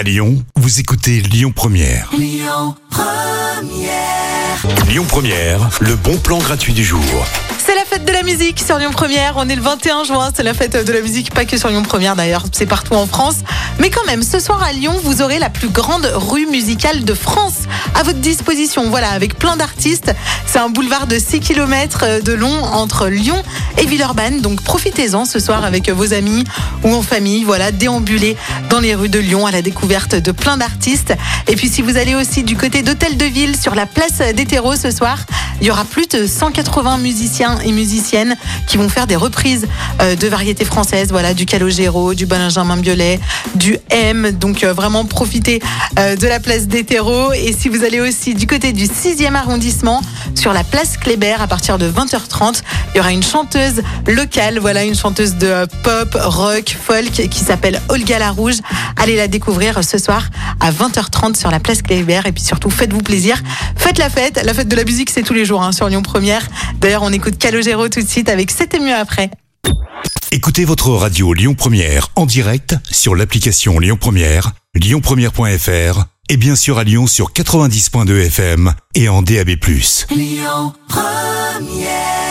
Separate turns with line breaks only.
À Lyon, vous écoutez Lyon Première. Lyon Première. le bon plan gratuit du jour.
C'est la fête de la musique sur Lyon Première. On est le 21 juin. C'est la fête de la musique, pas que sur Lyon Première d'ailleurs. C'est partout en France. Mais quand même, ce soir à Lyon, vous aurez la plus grande rue musicale de France à votre disposition. Voilà, avec plein d'artistes. C'est un boulevard de 6 km de long entre Lyon et Villeurbanne. Donc profitez-en ce soir avec vos amis ou en famille. Voilà, déambuler dans les rues de Lyon à la découverte de plein d'artistes. Et puis si vous allez aussi du côté d'Hôtel de Ville sur la place des terreaux ce soir, il y aura plus de 180 musiciens et musiciennes qui vont faire des reprises euh, de variétés françaises, voilà, du Calogero, du Benjamin Biolay, du M. Donc euh, vraiment profitez euh, de la place des terreaux. Et si vous allez aussi du côté du 6e arrondissement, sur la place Kléber à partir de 20h30, il y aura une chanteuse locale, voilà, une chanteuse de pop, rock, folk qui s'appelle Olga La Rouge. Allez la découvrir ce soir à 20h30 sur la place Kléber. Et puis surtout, faites-vous plaisir. Faites la fête. La fête de la musique, c'est tous les jours hein, sur Lyon Première. D'ailleurs, on écoute Calogero tout de suite avec C'était mieux après.
Écoutez votre radio Lyon Première en direct sur l'application Lyon Première, lyonpremière.fr et bien sûr à Lyon sur 90.2 FM et en DAB+. Lyon Première